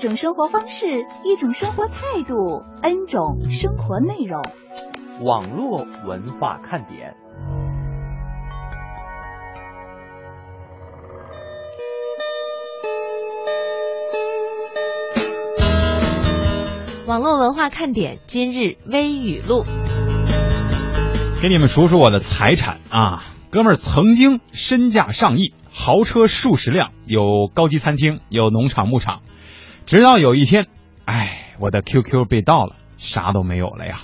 一种生活方式，一种生活态度，N 种生活内容。网络文化看点。网络文化看点今日微语录。给你们数数我的财产啊，哥们儿曾经身价上亿，豪车数十辆，有高级餐厅，有农场牧场。直到有一天，哎，我的 QQ 被盗了，啥都没有了呀。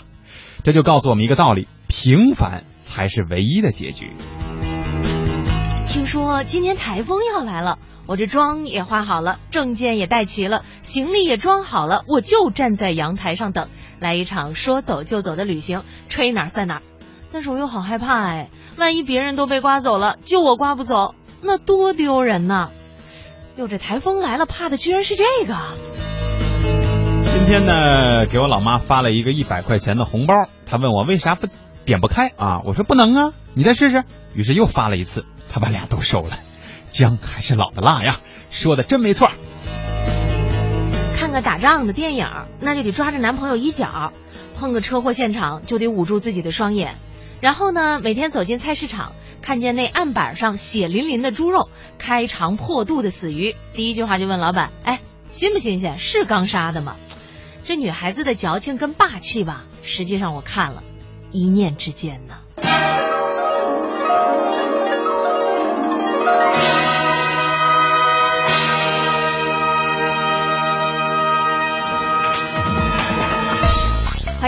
这就告诉我们一个道理：平凡才是唯一的结局。听说今天台风要来了，我这妆也化好了，证件也带齐了，行李也装好了，我就站在阳台上等，来一场说走就走的旅行，吹哪儿算哪儿。但是我又好害怕哎，万一别人都被刮走了，就我刮不走，那多丢人呐！哟，这台风来了，怕的居然是这个。今天呢，给我老妈发了一个一百块钱的红包，她问我为啥不点不开啊？我说不能啊，你再试试。于是又发了一次，她把俩都收了。姜还是老的辣呀，说的真没错。看个打仗的电影，那就得抓着男朋友衣角；碰个车祸现场，就得捂住自己的双眼。然后呢，每天走进菜市场，看见那案板上血淋淋的猪肉，开肠破肚的死鱼，第一句话就问老板：“哎，新不新鲜？是刚杀的吗？”这女孩子的矫情跟霸气吧，实际上我看了，一念之间呢。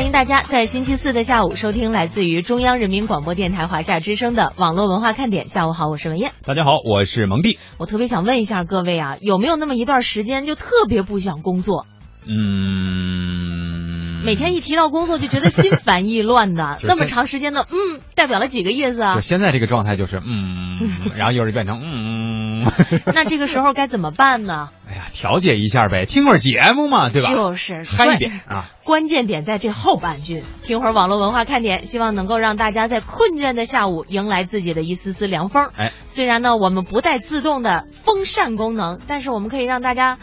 迎大家在星期四的下午收听来自于中央人民广播电台华夏之声的网络文化看点。下午好，我是文燕。大家好，我是蒙蒂。我特别想问一下各位啊，有没有那么一段时间就特别不想工作？嗯，每天一提到工作就觉得心烦意乱的 就，是那么长时间的嗯，代表了几个意思啊就？现在这个状态就是嗯，然后又是变成嗯，那这个时候该怎么办呢？哎呀，调节一下呗，听会儿节目嘛，对吧？就是嗨一点啊！关键点在这后半句，听会儿网络文化看点，希望能够让大家在困倦的下午迎来自己的一丝丝凉风。哎，虽然呢我们不带自动的风扇功能，但是我们可以让大家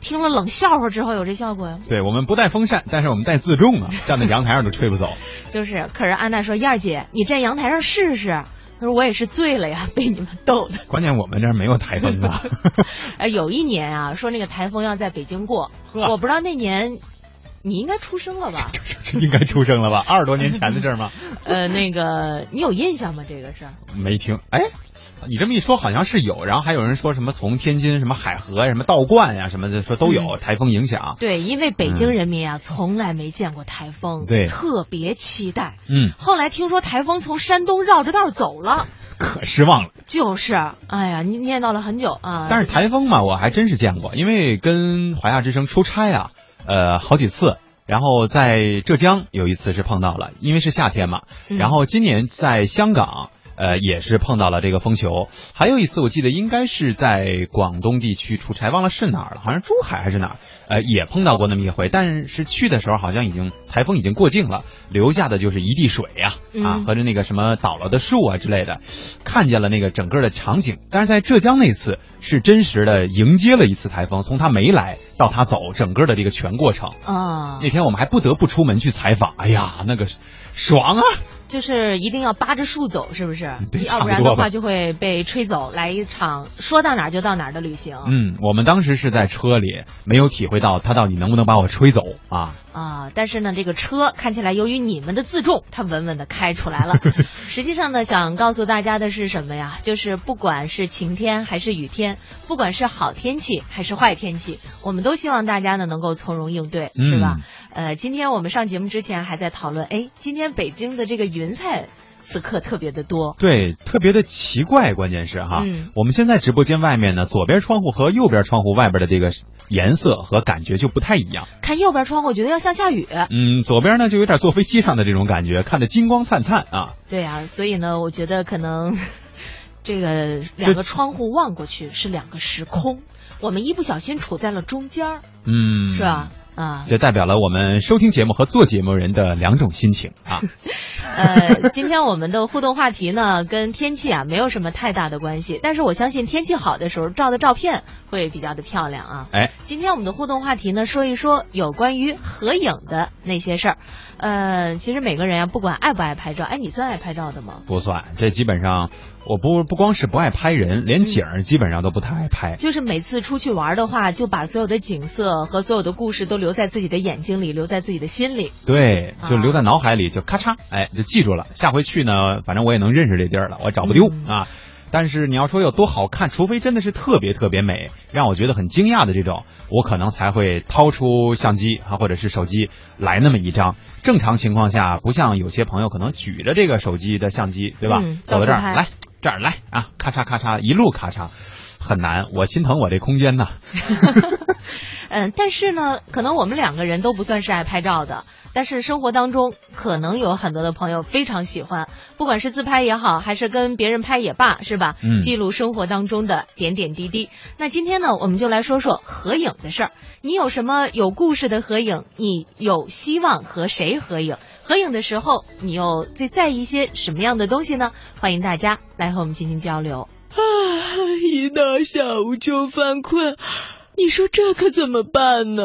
听了冷笑话之后有这效果呀。对我们不带风扇，但是我们带自重啊，站在阳台上都吹不走。就是，可是安娜说燕儿姐，你站阳台上试试。她说我也是醉了呀，被你们逗的。关键我们这儿没有台风啊。哎，有一年啊，说那个台风要在北京过，我不知道那年你应该出生了吧？应该出生了吧？二十多年前的事儿吗？呃，那个你有印象吗？这个事儿？没听。哎，你这么一说，好像是有。然后还有人说什么从天津什么海河什么道观呀、什么的，说都有台风影响。对，因为北京人民啊，从来没见过台风，对特别期待。嗯，后来听说台风从山东绕着道走了，可失望了。就是，哎呀，你念叨了很久啊。但是台风嘛，我还真是见过，因为跟华夏之声出差啊，呃，好几次。然后在浙江有一次是碰到了，因为是夏天嘛。嗯然后今年在香港，呃，也是碰到了这个风球。还有一次我记得应该是在广东地区出差，忘了是哪儿了，好像珠海还是哪儿，呃，也碰到过那么一回。但是去的时候好像已经台风已经过境了，留下的就是一地水呀、啊，嗯和着那个什么倒了的树啊之类的，看见了那个整个的场景。但是在浙江那次是真实的迎接了一次台风，从它没来到它走，整个的这个全过程。啊，那天我们还不得不出门去采访，哎呀，那个爽啊！就是一定要扒着树走，是不是？对要不然的话就会被吹走，来一场说到哪儿就到哪儿的旅行。嗯，我们当时是在车里，没有体会到他到底能不能把我吹走啊。啊，但是呢，这个车看起来由于你们的自重，它稳稳的开出来了。实际上呢，想告诉大家的是什么呀？就是不管是晴天还是雨天，不管是好天气还是坏天气，我们都希望大家呢能够从容应对，是吧？呃，今天我们上节目之前还在讨论，哎，今天北京的这个云彩此刻特别的多。对，特别的奇怪，关键是哈，嗯我们现在直播间外面呢，左边窗户和右边窗户外边的这个颜色和感觉就不太一样。看右边窗户，我觉得要像下雨。嗯，左边呢就有点坐飞机上的这种感觉，看得金光灿灿啊。对啊，所以呢，我觉得可能这个两个窗户望过去是两个时空，我们一不小心处在了中间儿，嗯，是吧？啊，这代表了我们收听节目和做节目人的两种心情啊。呃，今天我们的互动话题呢，跟天气啊没有什么太大的关系，但是我相信天气好的时候照的照片会比较的漂亮啊。哎，今天我们的互动话题呢，说一说有关于合影的那些事儿。呃，其实每个人啊，不管爱不爱拍照，哎，你算爱拍照的吗？不算，这基本上我不不光是不爱拍人，连景儿基本上都不太爱拍。就是每次出去玩的话，就把所有的景色和所有的故事都留在自己的眼睛里，留在自己的心里。对，就啊留在脑海里，就咔嚓，哎，就记住了。下回去呢，反正我也能认识这地儿了，我找不丢、嗯啊。但是你要说有多好看，除非真的是特别特别美，让我觉得很惊讶的这种，我可能才会掏出相机啊，或者是手机来那么一张。正常情况下，不像有些朋友可能举着这个手机的相机，对吧？嗯走到这儿来，这儿来啊，咔嚓咔嚓，一路咔嚓，很难。我心疼我这空间呐。嗯，但是呢，可能我们两个人都不算是爱拍照的，但是生活当中可能有很多的朋友非常喜欢，不管是自拍也好，还是跟别人拍也罢，是吧？嗯记录生活当中的点点滴滴。那今天呢，我们就来说说合影的事儿。你有什么有故事的合影？你有希望和谁合影？合影的时候，你又最在意一些什么样的东西呢？欢迎大家来和我们进行交流。啊，一到下午就犯困，你说这可怎么办呢？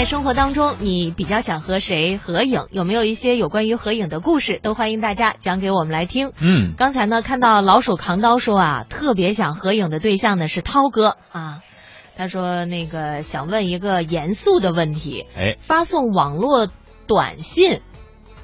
在生活当中，你比较想和谁合影？有没有一些有关于合影的故事？都欢迎大家讲给我们来听。嗯，刚才呢，看到老鼠扛刀说啊，特别想合影的对象呢是涛哥啊。他说那个想问一个严肃的问题，哎，发送网络短信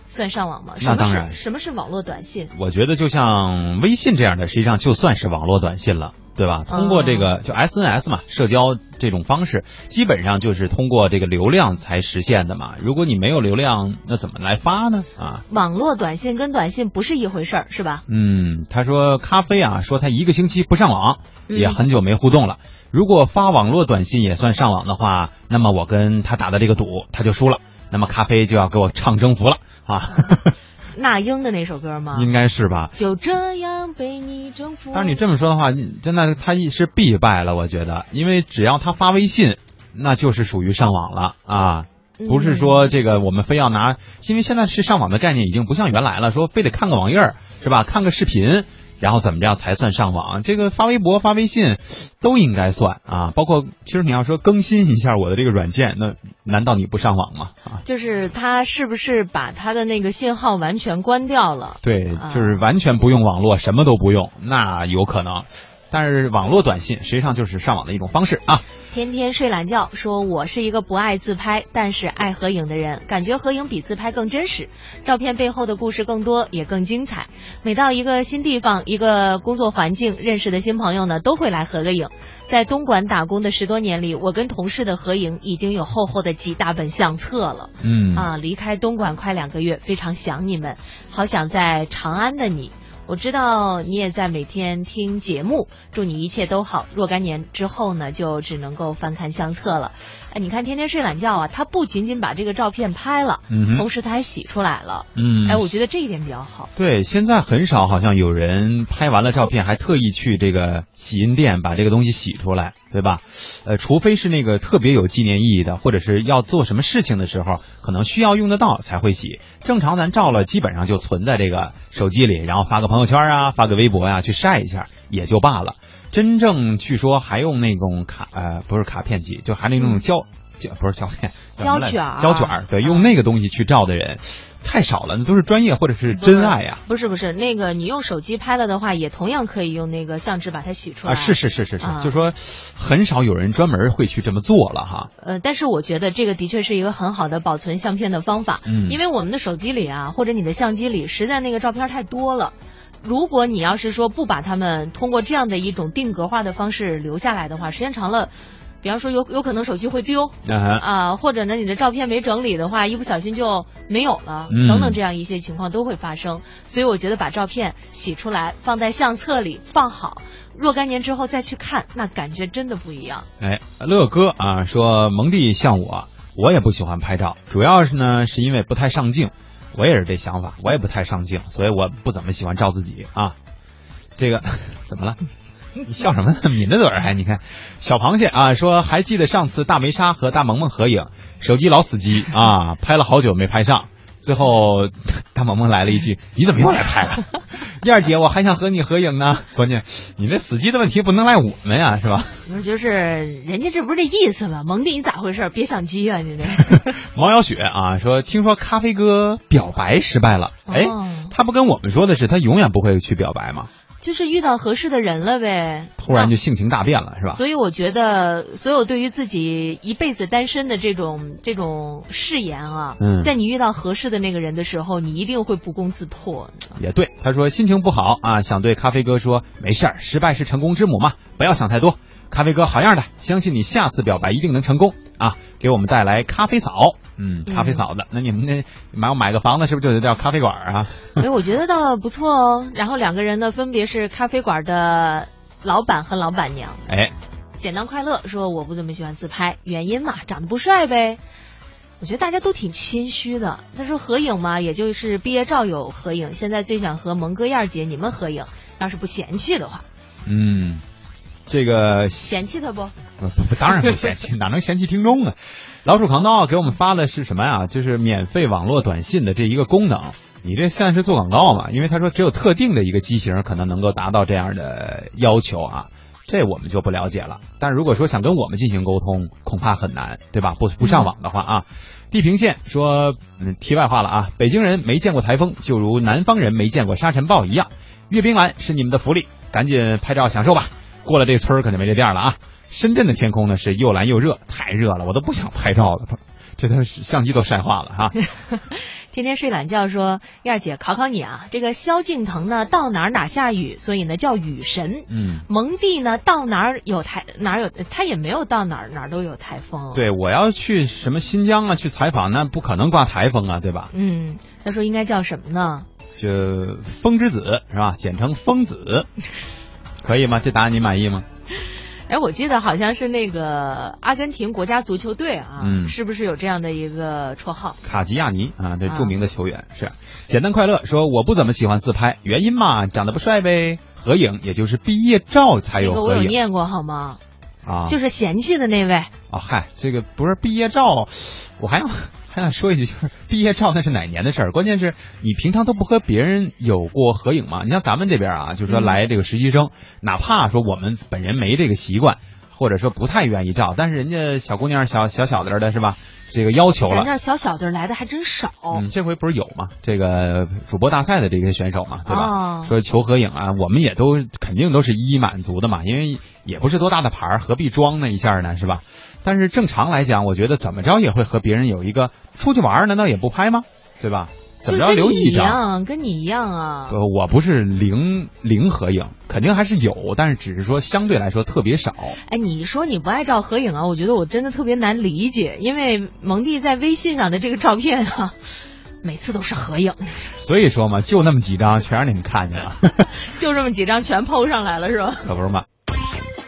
算上网吗？那当然什么是网络短信？我觉得就像微信这样的，实际上就算是网络短信了，对吧？通过这个就 SNS 嘛，社交这种方式，基本上就是通过这个流量才实现的嘛。如果你没有流量，那怎么来发呢？啊，网络短信跟短信不是一回事儿，是吧？嗯，他说咖啡啊，说他一个星期不上网，嗯也很久没互动了。如果发网络短信也算上网的话，那么我跟他打的这个赌他就输了，那么咖啡就要给我唱征服了啊，那英的那首歌吗？应该是吧？就这样被你征服。但是你这么说的话，你真的他一是必败了，我觉得，因为只要他发微信，那就是属于上网了啊。不是说这个我们非要拿，因为现在是上网的概念已经不像原来了，说非得看个网页儿是吧？看个视频，然后怎么着才算上网？这个发微博、发微信都应该算啊。包括其实你要说更新一下我的这个软件，那难道你不上网吗？啊，就是他是不是把他的那个信号完全关掉了？对啊，就是完全不用网络，什么都不用，那有可能。但是网络短信实际上就是上网的一种方式啊。天天睡懒觉，说我是一个不爱自拍，但是爱合影的人，感觉合影比自拍更真实，照片背后的故事更多，也更精彩。每到一个新地方、一个工作环境，认识的新朋友呢，都会来合个影。在东莞打工的十多年里，我跟同事的合影已经有厚厚的几大本相册了。嗯啊，离开东莞快两个月，非常想你们，好想在长安的你。我知道你也在每天听节目，祝你一切都好。若干年之后呢，就只能够翻看相册了。哎，你看天天睡懒觉啊，他不仅仅把这个照片拍了，嗯同时他还洗出来了。嗯，哎，我觉得这一点比较好。对，现在很少好像有人拍完了照片还特意去这个洗印店把这个东西洗出来，对吧？呃，除非是那个特别有纪念意义的，或者是要做什么事情的时候，可能需要用得到才会洗。正常咱照了，基本上就存在这个手机里，然后发个朋友圈啊，发个微博呀、去晒一下也就罢了。真正去说还用那种卡呃不是卡片机，就还那种胶胶不是胶片胶卷胶卷儿对，用那个东西去照的人太少了，那都是专业或者是真爱呀。不是不是，那个你用手机拍了的话，也同样可以用那个相纸把它洗出来。啊，是是是是就说很少有人专门会去这么做了哈。呃，但是我觉得这个的确是一个很好的保存相片的方法，嗯因为我们的手机里啊，或者你的相机里，实在那个照片太多了。如果你要是说不把它们通过这样的一种定格化的方式留下来的话，时间长了，比方说有有可能手机会丢啊、或者呢你的照片没整理的话，一不小心就没有了，嗯等等这样一些情况都会发生。所以我觉得把照片洗出来放在相册里放好，若干年之后再去看，那感觉真的不一样。哎，乐哥啊说蒙蒂像我，我也不喜欢拍照，主要是呢是因为不太上镜。我也是这想法，我也不太上镜，所以我不怎么喜欢照自己啊。这个怎么了？你笑什么呢？抿着嘴儿还？你看，小螃蟹啊说还记得上次大梅沙和大萌萌合影，手机老死机啊，拍了好久没拍上。最后，大萌萌来了一句：“你怎么又来拍了？”燕儿姐，我还想和你合影呢。关键，你这死机的问题不能赖我们呀，是吧？我就是人家这不是这意思吗？蒙弟你咋回事？别想机啊你这。毛小雪啊说，听说咖啡哥表白失败了。哎，哦他不跟我们说的是他永远不会去表白吗？就是遇到合适的人了呗。突然就性情大变了，是吧？所以我觉得，所有对于自己一辈子单身的这种这种誓言啊，嗯在你遇到合适的那个人的时候，你一定会不攻自破。也对，他说心情不好啊，想对咖啡哥说，没事儿，失败是成功之母嘛，不要想太多。咖啡哥好样的，相信你下次表白一定能成功啊！给我们带来咖啡嫂，嗯，咖啡嫂子，那你们那买买个房子是不是就得叫咖啡馆啊？哎，我觉得倒不错哦。然后两个人呢，分别是咖啡馆的老板和老板娘。哎，简单快乐说我不怎么喜欢自拍，原因嘛，长得不帅呗。我觉得大家都挺谦虚的。他说合影嘛，也就是毕业照有合影，现在最想和蒙哥燕姐你们合影，要是不嫌弃的话，嗯，这个嫌弃他不？不不，当然不嫌弃，哪能嫌弃听众呢？老鼠扛刀给我们发的是什么呀？就是免费网络短信的这一个功能。你这现在是做广告嘛？因为他说只有特定的一个机型可能能够达到这样的要求啊，这我们就不了解了。但如果说想跟我们进行沟通，恐怕很难，对吧？不不上网的话啊。地平线说，嗯，题外话了啊，北京人没见过台风，就如南方人没见过沙尘暴一样。阅兵完是你们的福利，赶紧拍照享受吧。过了这村可就没这店了啊。深圳的天空呢是又蓝又热，太热了，我都不想拍照了，这都是相机都晒化了哈。天天睡懒觉说燕儿姐考考你啊，这个萧敬腾呢到哪儿哪下雨，所以呢叫雨神。嗯，蒙蒂呢到哪儿有台哪儿有，他也没有到哪儿哪儿都有台风。对，我要去什么新疆啊去采访，那不可能刮台风啊，对吧？嗯，他说应该叫什么呢？就风之子是吧？简称风子，可以吗？这答案你满意吗？哎，我记得好像是那个阿根廷国家足球队啊，嗯是不是有这样的一个绰号？卡吉亚尼啊，这著名的球员、是。简单快乐说，我不怎么喜欢自拍，原因嘛，长得不帅呗。合影也就是毕业照才有这个我、有念过好吗？啊，就是嫌弃的那位。啊，嗨，这个不是毕业照，我还想还想说一句，就是毕业照那是哪年的事儿？关键是你平常都不和别人有过合影吗？你像咱们这边啊，就是说嗯来这个实习生，哪怕说我们本人没这个习惯，或者说不太愿意照，但是人家小姑娘小小小子儿的是吧？这个要求了。咱这小小子儿来的还真少。嗯，这回不是有吗？这个主播大赛的这些选手嘛，对吧？哦说求合影啊，我们也都肯定都是一一满足的嘛，因为也不是多大的牌儿，何必装那一下呢，是吧？但是正常来讲，我觉得怎么着也会和别人有一个出去玩儿，难道也不拍吗？对吧？怎么着就跟你一留一张？样，跟你一样啊。呃，我不是零零合影，肯定还是有，但是只是说相对来说特别少。哎，你说你不爱照合影啊？我觉得我真的特别难理解，因为蒙蒂在微信上的这个照片啊，每次都是合影，所以说嘛，就那么几张，全让你们看见了，就这么几张全 PO 上来了是吧？可不是嘛。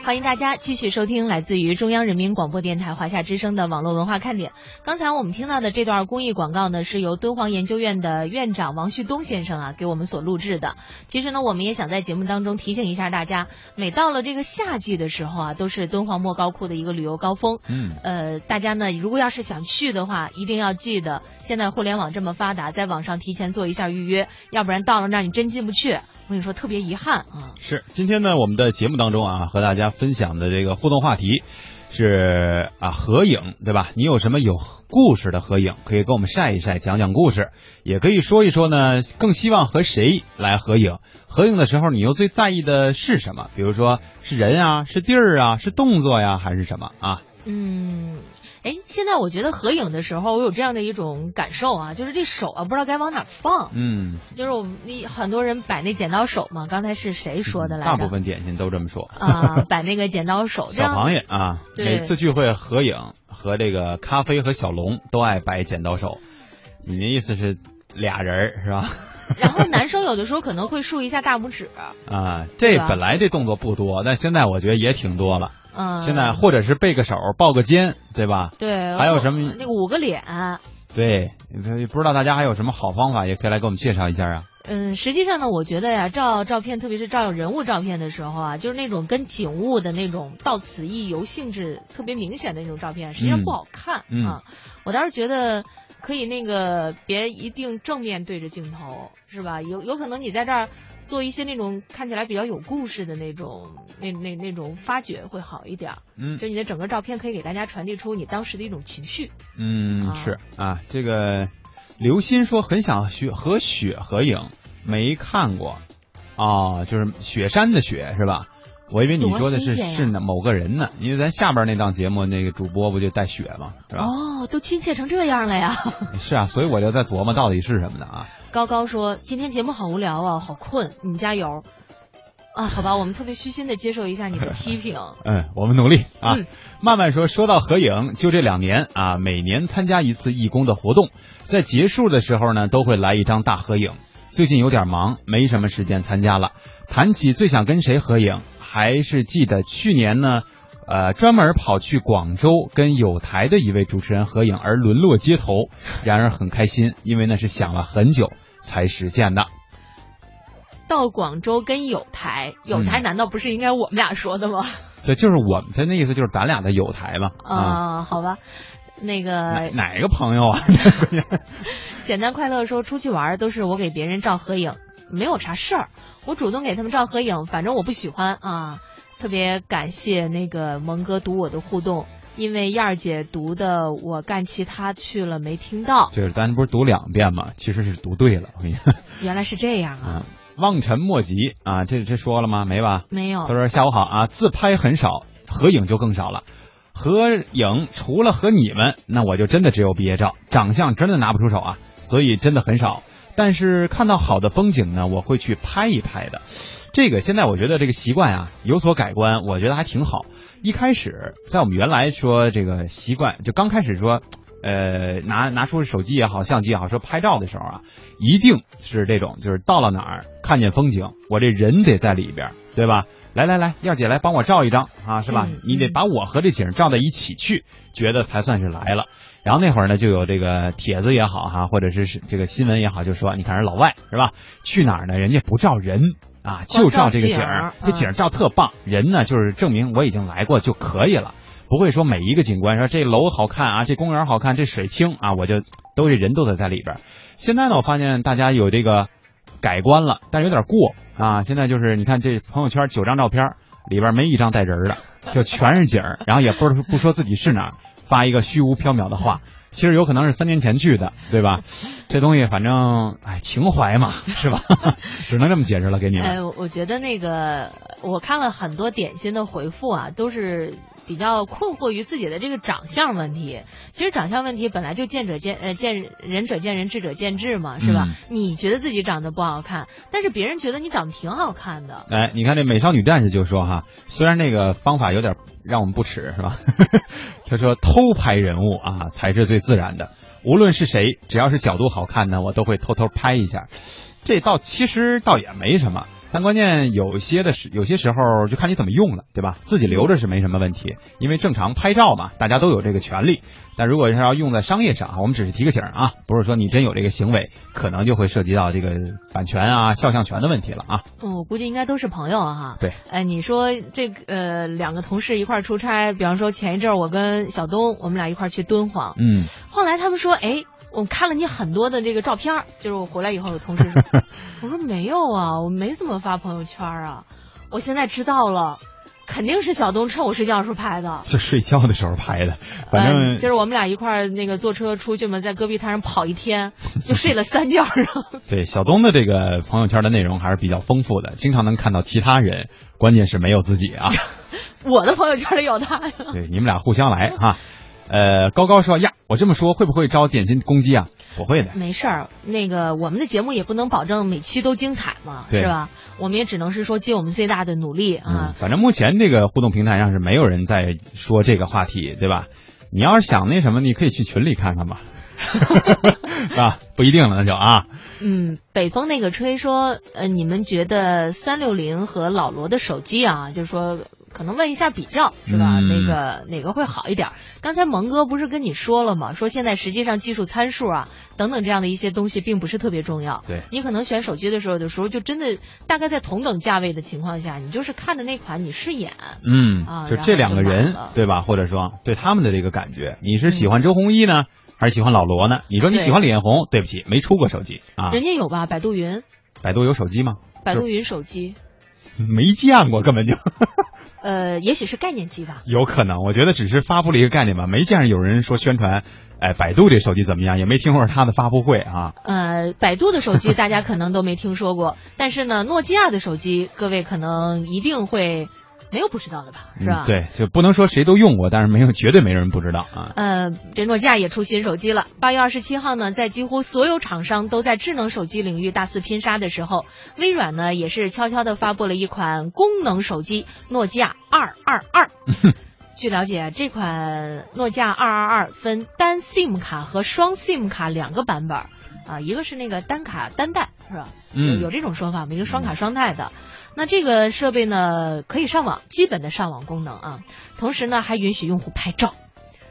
欢迎大家继续收听来自于中央人民广播电台华夏之声的网络文化看点。刚才我们听到的这段公益广告呢，是由敦煌研究院的院长王旭东先生啊给我们所录制的。其实呢，我们也想在节目当中提醒一下大家，每到了这个夏季的时候啊，都是敦煌莫高窟的一个旅游高峰。嗯，呃，大家呢，如果要是想去的话，一定要记得，现在互联网这么发达，在网上提前做一下预约，要不然到了那儿你真进不去。我跟你说，特别遗憾啊。是，今天呢，我们的节目当中啊，和大家分享的这个互动话题是啊，合影，对吧？你有什么有故事的合影，可以跟我们晒一晒，讲讲故事，也可以说一说呢，更希望和谁来合影？合影的时候，你又最在意的是什么？比如说是人啊，是地儿啊，是动作呀，还是什么啊？嗯。哎，现在我觉得合影的时候，我有这样的一种感受啊，就是这手啊，不知道该往哪放。嗯，就是我们很多人摆那剪刀手嘛，刚才是谁说的来着？大部分点心都这么说啊，摆那个剪刀手。小螃蟹啊，每次聚会合影和这个咖啡和小龙都爱摆剪刀手。你的意思是俩人是吧？然后男生有的时候可能会竖一下大拇指。啊，这本来这动作不多，但现在我觉得也挺多了。嗯，现在或者是背个手，抱个肩，对吧？对，还有什么那个捂个脸？对，不知道大家还有什么好方法，也可以来给我们介绍一下啊。嗯，实际上呢，我觉得呀，照照片，特别是照人物照片的时候啊，就是那种跟景物的那种到此一游性质特别明显的那种照片，实际上不好看啊。我倒是觉得可以那个别一定正面对着镜头，是吧？有有可能你在这儿。做一些那种看起来比较有故事的那种，那那那种发掘会好一点。嗯，就你的整个照片可以给大家传递出你当时的一种情绪。嗯，是啊，这个刘鑫说很想学和雪合影，没看过哦，就是雪山的雪是吧？我以为你说的是是某个人呢，因为咱下边那档节目那个主播不就带雪吗？是吧？哦，都亲切成这样了呀！是啊，所以我就在琢磨到底是什么呢啊？高高说今天节目好无聊啊，好困，你们加油啊！好吧，我们特别虚心的接受一下你的批评。嗯，我们努力啊。慢慢说，说到合影，就这两年啊，每年参加一次义工的活动，在结束的时候呢，都会来一张大合影。最近有点忙，没什么时间参加了。谈起最想跟谁合影？还是记得去年呢，呃，专门跑去广州跟有台的一位主持人合影而沦落街头，然而很开心，因为那是想了很久才实现的。到广州跟有台，有台难道不是应该我们俩说的吗？对，就是我们，的那意思就是咱俩的有台嘛。啊，好吧，那个哪个朋友啊？简单快乐说出去玩都是我给别人照合影，没有啥事儿。我主动给他们照合影，反正我不喜欢啊。特别感谢那个蒙哥读我的互动，因为燕儿姐读的我干其他去了没听到。就是咱不是读两遍吗？其实是读对了。原来是这样啊！望尘莫及啊！这这说了吗？没吧？没有。他说下午好啊，自拍很少，合影就更少了。合影除了和你们，那我就真的只有毕业照，长相真的拿不出手啊，所以真的很少。但是看到好的风景呢，我会去拍一拍的。这个现在我觉得这个习惯啊有所改观，我觉得还挺好。一开始在我们原来说这个习惯，就刚开始说，呃，拿拿出手机也好，相机也好，说拍照的时候啊，一定是这种，就是到了哪儿看见风景，我这人得在里边，对吧？来来来，燕姐来帮我照一张啊，是吧？你得把我和这景照在一起去，觉得才算是来了。然后那会儿呢，就有这个帖子也好哈，或者是这个新闻也好，就说你看人老外是吧？去哪儿呢？人家不照人啊，就照这个景儿，这景儿照特棒。人呢，就是证明我已经来过就可以了，不会说每一个景观说这楼好看啊，这公园好看，这水清啊，我就都这人都得在里边。现在呢，我发现大家有这个改观了，但有点过啊。现在就是你看这朋友圈九张照片里边没一张带人的，就全是景儿，然后也不不说自己是哪儿。发一个虚无缥缈的话，其实有可能是三年前去的，对吧？这东西反正哎，情怀嘛，是吧？只能这么解释了，给你们。哎，我觉得那个我看了很多点心的回复啊，都是比较困惑于自己的这个长相问题。其实长相问题本来就见者见呃见仁者见仁，智者见智嘛，是吧？嗯你觉得自己长得不好看，但是别人觉得你长得挺好看的。哎，你看这美少女战士就说哈，虽然那个方法有点让我们不齿，是吧？他说偷拍人物啊才是最自然的，无论是谁，只要是角度好看呢，我都会偷偷拍一下。这倒其实倒也没什么，但关键有些的时有些时候就看你怎么用了，对吧？自己留着是没什么问题，因为正常拍照嘛，大家都有这个权利。但如果是要用在商业上，我们只是提个醒啊，不是说你真有这个行为，可能就会涉及到这个版权啊、肖像权的问题了啊。嗯，我估计应该都是朋友啊哈。对，哎，你说这个呃两个同事一块儿出差，比方说前一阵我跟小东，我们俩一块儿去敦煌，嗯，后来他们说，哎，我看了你很多的这个照片，就是我回来以后有同事说，我说没有啊，我没怎么发朋友圈啊，我现在知道了。肯定是小东趁我睡觉的时候拍的，是睡觉的时候拍的，反正、呃就是我们俩一块儿那个坐车出去嘛，在戈壁滩上跑一天，就睡了三觉上。对小东的这个朋友圈的内容还是比较丰富的，经常能看到其他人，关键是没有自己啊。我的朋友圈里有他呀。对，你们俩互相来哈。呃，高高说呀，我这么说会不会招点心攻击啊？不会的。没事儿，那个我们的节目也不能保证每期都精彩嘛，是吧？我们也只能是说尽我们最大的努力啊。嗯，反正目前这个互动平台上是没有人在说这个话题，对吧？你要是想那什么，你可以去群里看看吧。啊，不一定了，那就啊。嗯，北风那个吹说，呃，你们觉得三六零和老罗的手机啊，就是说可能问一下比较是吧？嗯那个哪个会好一点？刚才蒙哥不是跟你说了吗？说现在实际上技术参数啊等等这样的一些东西并不是特别重要。对你可能选手机的时候，有的时候就真的大概在同等价位的情况下，你就是看着那款你顺眼。嗯，啊就这两个人对吧？或者说对他们的这个感觉，你是喜欢周鸿祎呢，还是喜欢老罗呢？你说你喜欢李彦宏，对不起，没出过手机啊。人家有吧？百度云，百度有手机吗？百度云手机，没见过，根本就 呃，也许是概念机吧。有可能。我觉得只是发布了一个概念吧，没见着有人说宣传，哎，百度这手机怎么样，也没听说它的发布会啊。呃，百度的手机大家可能都没听说过，但是呢，诺基亚的手机各位可能一定会没有不知道的吧？是吧？嗯。对，就不能说谁都用过，但是没有绝对没人不知道啊。呃，这诺基亚也出新手机了。八月二十七号呢，在几乎所有厂商都在智能手机领域大肆拼杀的时候，微软呢也是悄悄的发布了一款功能手机——诺基亚二二二。据了解，这款诺基亚二二二分单 SIM 卡和双 SIM 卡两个版本儿，啊，一个是那个单卡单待是吧？嗯有这种说法吗？一个双卡双待的。那这个设备呢，可以上网，基本的上网功能啊，同时呢还允许用户拍照，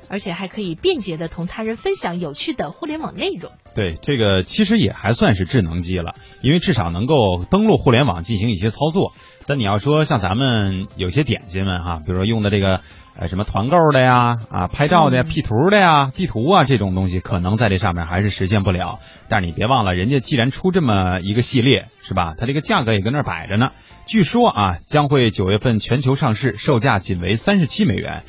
而且还可以便捷的同他人分享有趣的互联网内容。对，这个其实也还算是智能机了，因为至少能够登录互联网进行一些操作。但你要说像咱们有些点心们哈，比如说用的这个呃什么团购的呀、啊拍照的呀、嗯 P 图的呀、地图啊这种东西，可能在这上面还是实现不了。但是你别忘了，人家既然出这么一个系列，是吧？它这个价格也跟那儿摆着呢。据说啊，将会九月份全球上市，售价仅为三十七美元。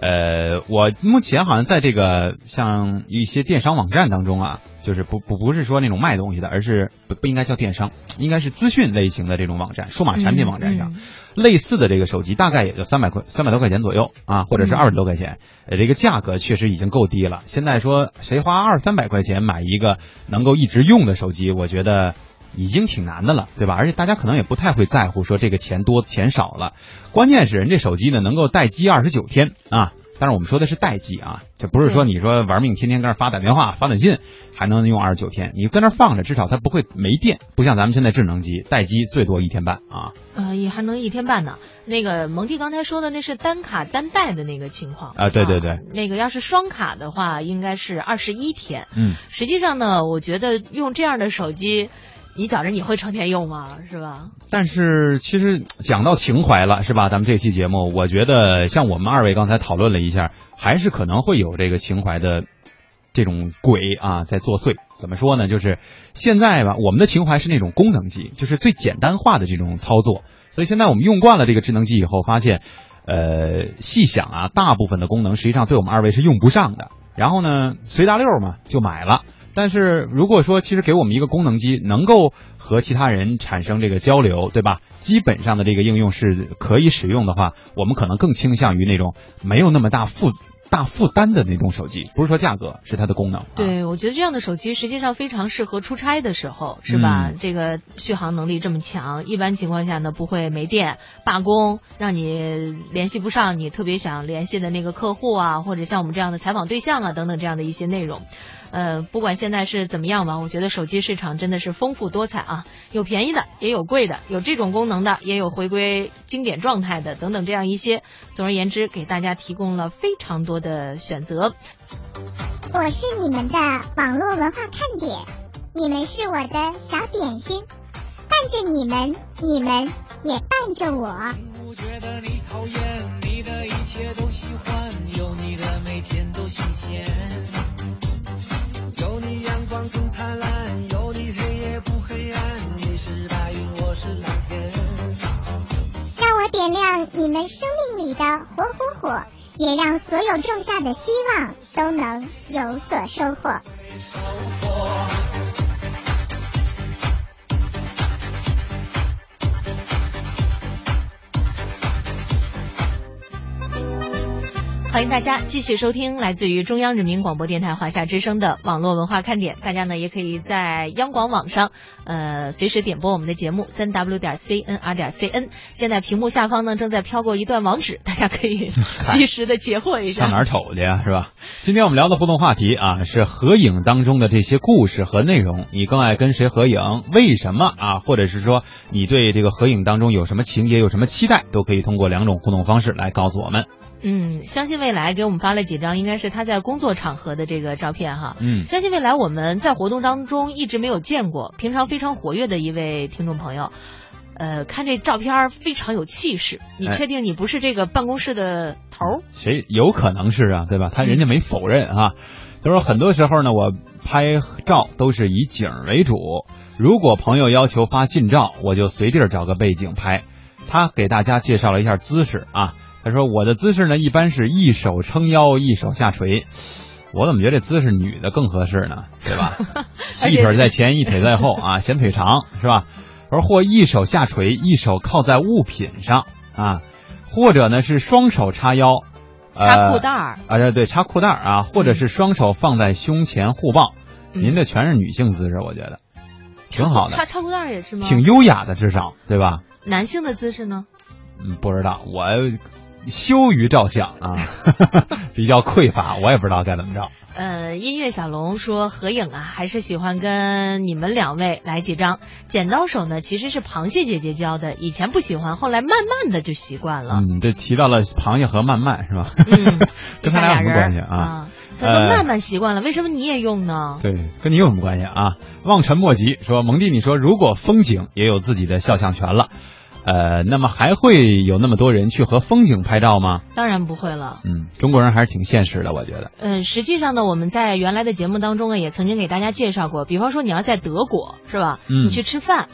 呃，我目前好像在这个像一些电商网站当中啊，就是不不不是说那种卖东西的，而是不不应该叫电商，应该是资讯类型的这种网站，数码产品网站上，嗯类似的这个手机大概也就三百块三百多块钱左右啊，或者是嗯二十多块钱，呃，这个价格确实已经够低了。现在说谁花二三百块钱买一个能够一直用的手机，我觉得。已经挺难的了，对吧？而且大家可能也不太会在乎说这个钱多钱少了，关键是人这手机呢能够待机二十九天啊。当然我们说的是待机啊，这不是说你说玩命天天跟那发打电话、发短信还能用二十九天，你跟那放着，至少它不会没电，不像咱们现在智能机待机最多一天半啊。呃，也还能一天半呢。那个蒙蒂刚才说的那是单卡单待的那个情况啊对对对那个要是双卡的话，应该是二十一天。嗯，实际上呢，我觉得用这样的手机，你觉着你会成天用吗？是吧？但是其实讲到情怀了，是吧？咱们这期节目，我觉得像我们二位刚才讨论了一下，还是可能会有这个情怀的这种鬼啊在作祟。怎么说呢？就是现在吧，我们的情怀是那种功能机，就是最简单化的这种操作。所以现在我们用惯了这个智能机以后，发现，呃，细想啊，大部分的功能实际上对我们二位是用不上的。然后呢，随大溜嘛就买了。但是如果说其实给我们一个功能机，能够和其他人产生这个交流，对吧？基本上的这个应用是可以使用的话，我们可能更倾向于那种没有那么大负大负担的那种手机，不是说价格，是它的功能。啊、对，我觉得这样的手机实际上非常适合出差的时候，是吧？嗯这个续航能力这么强，一般情况下呢不会没电、罢工，让你联系不上你特别想联系的那个客户啊，或者像我们这样的采访对象啊等等这样的一些内容。呃，不管现在是怎么样吧，我觉得手机市场真的是丰富多彩啊，有便宜的，也有贵的，有这种功能的，也有回归经典状态的，等等这样一些。总而言之，给大家提供了非常多的选择。我是你们的网络文化看点，你们是我的小点心，伴着你们，你们也伴着我。不觉得你讨厌，你的一切都喜欢，有你的每天都点亮你们生命里的火火火，也让所有种下的希望都能有所收获。欢迎大家继续收听来自于中央人民广播电台华夏之声的网络文化看点。大家呢也可以在央广网上，呃，随时点播我们的节目三 w 点 c n r 点 c n。现在屏幕下方呢正在飘过一段网址，大家可以 及时的截获一下。上哪儿瞅去呀、是吧？今天我们聊的互动话题啊，是合影当中的这些故事和内容。你更爱跟谁合影？为什么啊？或者是说你对这个合影当中有什么情节、有什么期待，都可以通过两种互动方式来告诉我们。嗯，相信未来给我们发了几张，应该是他在工作场合的这个照片哈。嗯相信未来我们在活动当中一直没有见过，平常非常活跃的一位听众朋友。呃，看这照片非常有气势，你哎确定你不是这个办公室的头儿？谁有可能是啊，对吧？他人家没否认啊。他说很多时候呢，我拍照都是以景为主。如果朋友要求发近照，我就随地找个背景拍。他给大家介绍了一下姿势啊。他说我的姿势呢，一般是一手撑腰，一手下垂。我怎么觉得这姿势女的更合适呢？对吧？一腿在前，一腿在后啊，显腿长是吧？而或一手下垂，一手靠在物品上啊，或者呢是双手叉腰，呃、插裤带儿啊，对对，插裤带儿啊，或者是双手放在胸前互抱。嗯您这全是女性姿势，我觉得挺好的，插插裤带儿也是吗？挺优雅的，至少对吧？男性的姿势呢？嗯，不知道，我羞于照相啊，比较匮乏，我也不知道该怎么照。呃，音乐小龙说合影啊，还是喜欢跟你们两位来几张。剪刀手呢，其实是螃蟹姐姐教的，以前不喜欢，后来慢慢的就习惯了。嗯，这提到了螃蟹和慢慢是吧？嗯，跟他俩有什么关系啊？啊，他说慢慢习惯了，为什么你也用呢？对，跟你有什么关系啊？望尘莫及说，蒙蒂，你说如果风景也有自己的肖像权了，呃，那么还会有那么多人去和风景拍照吗？当然不会了。嗯，中国人还是挺现实的，我觉得。嗯，实际上呢，我们在原来的节目当中呢，也曾经给大家介绍过，比方说你要在德国是吧？嗯你去吃饭。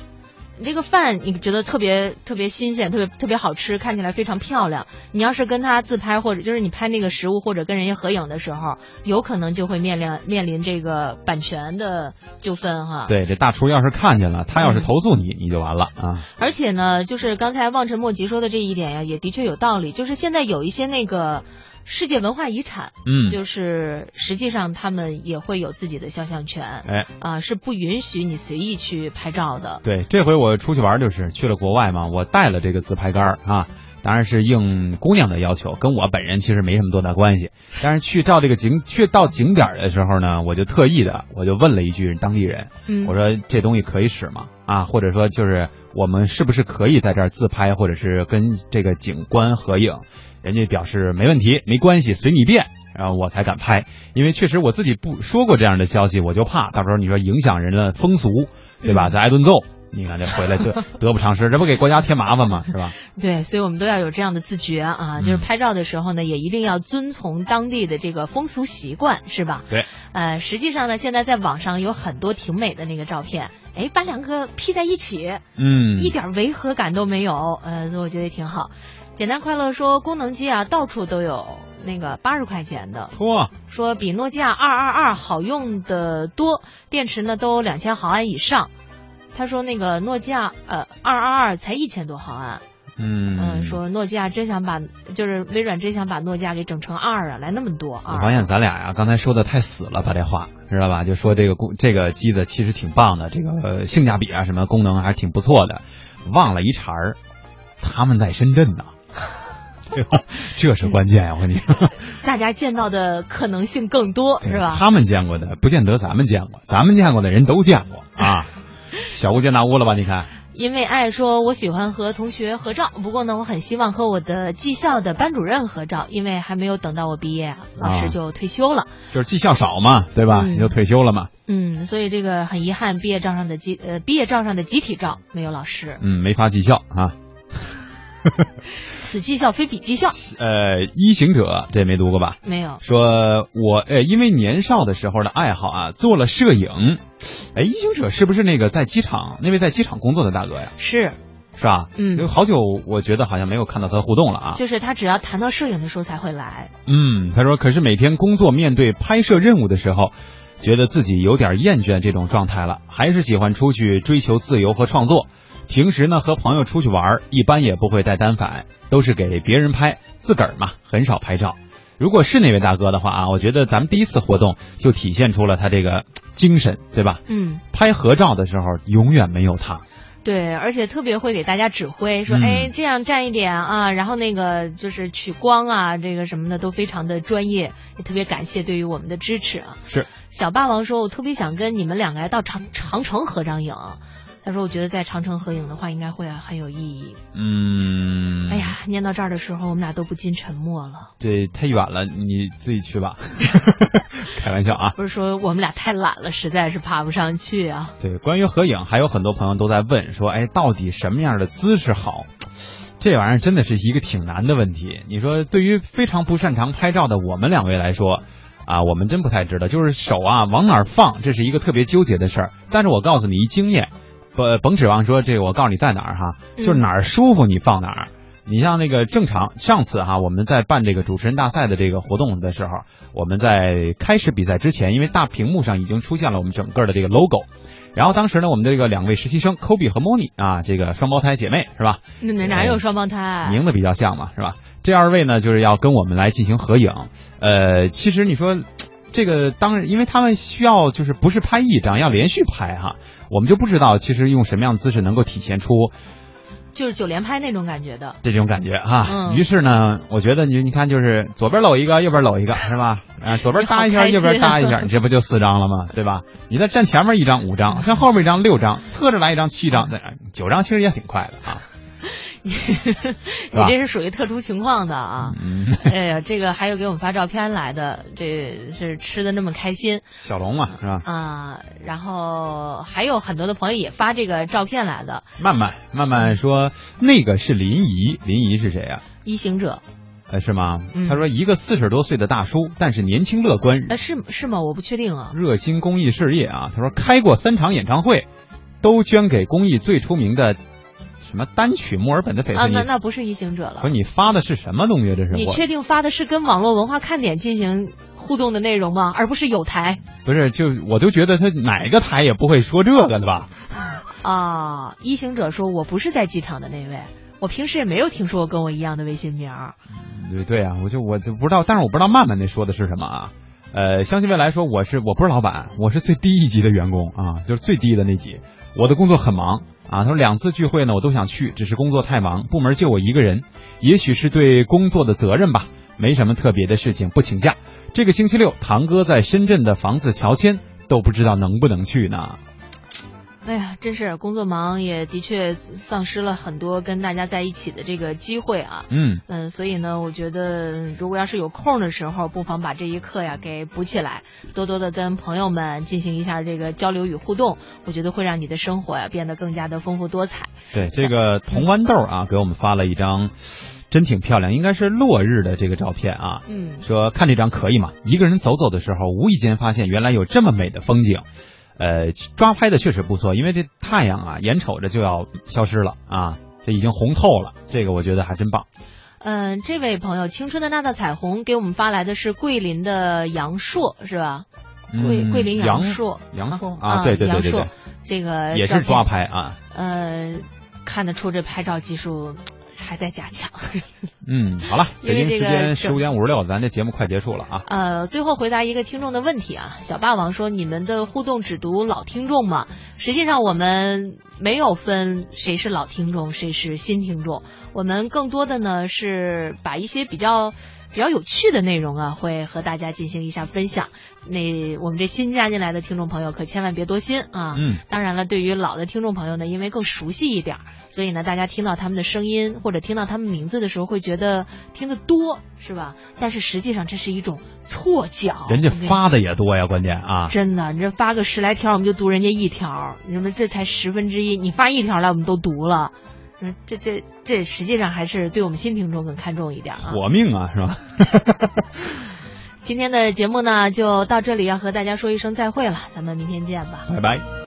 你这个饭你觉得特别特别新鲜，特别特别好吃，看起来非常漂亮。你要是跟他自拍，或者就是你拍那个食物，或者跟人家合影的时候，有可能就会面临面临这个版权的纠纷哈。对，这大厨要是看见了，他要是投诉你，你就完了啊。而且呢，就是刚才望尘莫及说的这一点呀，也的确有道理。就是现在有一些那个世界文化遗产，嗯就是实际上他们也会有自己的肖像权，哎，啊、是不允许你随意去拍照的。对，这回我出去玩就是去了国外嘛，我带了这个自拍杆啊，当然是应姑娘的要求，跟我本人其实没什么多大关系。但是去到这个景，去到景点的时候呢，我就特意的，我就问了一句当地人，嗯我说这东西可以使吗？啊，或者说就是我们是不是可以在这儿自拍，或者是跟这个景观合影？人家表示没问题，没关系，随你便。然后我才敢拍，因为确实我自己不说过这样的消息，我就怕到时候你说影响人的风俗，对吧？嗯再挨顿揍，你看这回来得 得不偿失，这不给国家添麻烦吗？是吧？对，所以我们都要有这样的自觉啊，就是嗯拍照的时候呢，也一定要遵从当地的这个风俗习惯，是吧？对。呃，实际上呢，现在在网上有很多挺美的那个照片，哎，把两个 P 在一起，嗯，一点违和感都没有，呃，所以我觉得也挺好。简单快乐说，功能机啊，到处都有那个八十块钱的，嚯，说比诺基亚二二二好用的多，电池呢都两千毫安以上。他说那个诺基亚呃二二二才一千多毫安，嗯嗯，说诺基亚真想把就是微软真想把诺基亚给整成二啊，来那么多啊我。发现咱俩呀，刚才说的太死了，把这话知道吧？就说这个功这个机子其实挺棒的，这个、呃性价比啊什么功能还是挺不错的，忘了一茬儿，他们在深圳呢，对吧？这是关键呀，我跟你说，大家见到的可能性更多，是吧？他们见过的不见得咱们见过，咱们见过的人都见过啊，小巫见大巫了吧？你看。因为爱说，我喜欢和同学合照，不过呢，我很希望和我的技校的班主任合照，因为还没有等到我毕业啊，老师就退休了。就是技校少嘛，对吧？嗯你就退休了嘛。嗯，所以这个很遗憾，毕业照上的集呃毕业照上的集体照没有老师，嗯，没发绩效啊。此绩效非彼绩效，呃，一行者这没读过吧？没有。说我呃，因为年少的时候的爱好啊，做了摄影。哎，一行者是不是那个在机场那位在机场工作的大哥呀？是，是吧？嗯有好久我觉得好像没有看到他互动了啊。就是他只要谈到摄影的时候才会来。嗯，他说，可是每天工作面对拍摄任务的时候，觉得自己有点厌倦这种状态了，还是喜欢出去追求自由和创作。平时呢，和朋友出去玩儿，一般也不会带单反，都是给别人拍，自个儿嘛，很少拍照。如果是那位大哥的话啊，我觉得咱们第一次活动就体现出了他这个精神，对吧？嗯，拍合照的时候永远没有他。对，而且特别会给大家指挥，说，嗯哎，这样站一点啊，然后那个就是取光啊，这个什么的都非常的专业，也特别感谢对于我们的支持啊。是小霸王说，我特别想跟你们两个来到长长城合张影。他说，我觉得在长城合影的话，应该会很有意义。嗯，哎呀，念到这儿的时候，我们俩都不禁沉默了。对太远了，你自己去吧。开玩笑啊。不是说我们俩太懒了，实在是爬不上去啊。对，关于合影，还有很多朋友都在问说，哎，到底什么样的姿势好？这玩意儿真的是一个挺难的问题。你说，对于非常不擅长拍照的我们两位来说，啊，我们真不太知道，就是手啊往哪儿放，这是一个特别纠结的事儿。但是我告诉你一经验，不甭指望说这个，我告诉你在哪儿哈，就是哪儿舒服你放哪儿。你像那个正常，上次哈我们在办这个主持人大赛的这个活动的时候，我们在开始比赛之前，因为大屏幕上已经出现了我们整个的这个 logo，然后当时呢，我们的这个两位实习生 Kobe 和 Moni 啊，这个双胞胎姐妹是吧？那哪哪有双胞胎？名字比较像嘛，是吧？这二位呢，就是要跟我们来进行合影。呃，其实你说这个当然，因为他们需要就是不是拍一张，要连续拍哈，我们就不知道其实用什么样的姿势能够体现出就是九连拍那种感觉的。这种感觉哈。嗯于是呢，我觉得你你看，就是左边搂一个，右边搂一个，是吧？啊，左边搭一下，右边搭一下，你这不就四张了吗？对吧？你再站前面一张五张，站后面一张六张，侧着来一张七张，再九张其实也挺快的啊。你这是属于特殊情况的啊。嗯，哎呀，这个还有给我们发照片来的，这是吃的那么开心小龙嘛，是吧？啊。然后还有很多的朋友也发这个照片来的，慢慢慢慢说，那个是林怡，林怡是谁啊、一行者，呃，是吗？嗯他说一个四十多岁的大叔，但是年轻乐观，呃，是是吗？我不确定啊。热心公益事业啊。他说开过三场演唱会，都捐给公益最出名的什么单曲墨尔本的翡啊，翠。那那不是一行者了说。你发的是什么东西？这是你确定发的是跟网络文化看点进行互动的内容吗？而不是有台不是？就我都觉得他哪个台也不会说这个的吧？啊？一行者说：“我不是在机场的那位，我平时也没有听说过跟我一样的微信名儿。对对啊，我就我就不知道，但是我不知道曼曼那说的是什么啊。呃，相信未来说我是我不是老板，我是最低一级的员工啊，就是最低的那级。我的工作很忙啊，他说两次聚会呢我都想去，只是工作太忙，部门就我一个人，也许是对工作的责任吧，没什么特别的事情，不请假。这个星期六，堂哥在深圳的房子乔迁，都不知道能不能去呢。哎呀，真是工作忙，也的确丧失了很多跟大家在一起的这个机会啊。嗯，嗯，所以呢，我觉得如果要是有空的时候，不妨把这一课呀给补起来，多多的跟朋友们进行一下这个交流与互动，我觉得会让你的生活呀变得更加的丰富多彩。对，这个铜豌豆啊，给我们发了一张，真挺漂亮，应该是落日的这个照片啊。嗯，说看这张可以吗？一个人走走的时候，无意间发现原来有这么美的风景，呃，抓拍的确实不错，因为这太阳啊，眼瞅着就要消失了啊，这已经红透了，这个我觉得还真棒。嗯、这位朋友，青春的那道彩虹给我们发来的是桂林的杨硕，是吧？桂嗯桂林杨硕，杨硕啊，啊，对对对对对，这个也是抓拍啊。呃，看得出这拍照技术还在加强。嗯，好了，北京时间十五点五十六，咱这节目快结束了啊。呃，最后回答一个听众的问题啊，小霸王说：“你们的互动只读老听众吗？”实际上我们没有分谁是老听众，谁是新听众，我们更多的呢是把一些比较比较有趣的内容啊，会和大家进行一下分享。那我们这新加进来的听众朋友可千万别多心啊。嗯，当然了，对于老的听众朋友呢，因为更熟悉一点，所以呢，大家听到他们的声音或者听到他们名字的时候，会觉得听得多，是吧？但是实际上这是一种错觉。人家发的也多呀，关键啊。真的，你这发个十来条，我们就读人家一条，你们这才十分之一，你发一条来，我们都读了。嗯，这这这实际上还是对我们新听众更看重一点啊。活命啊，是吧？今天的节目呢，就到这里，要和大家说一声再会了，咱们明天见吧。拜拜。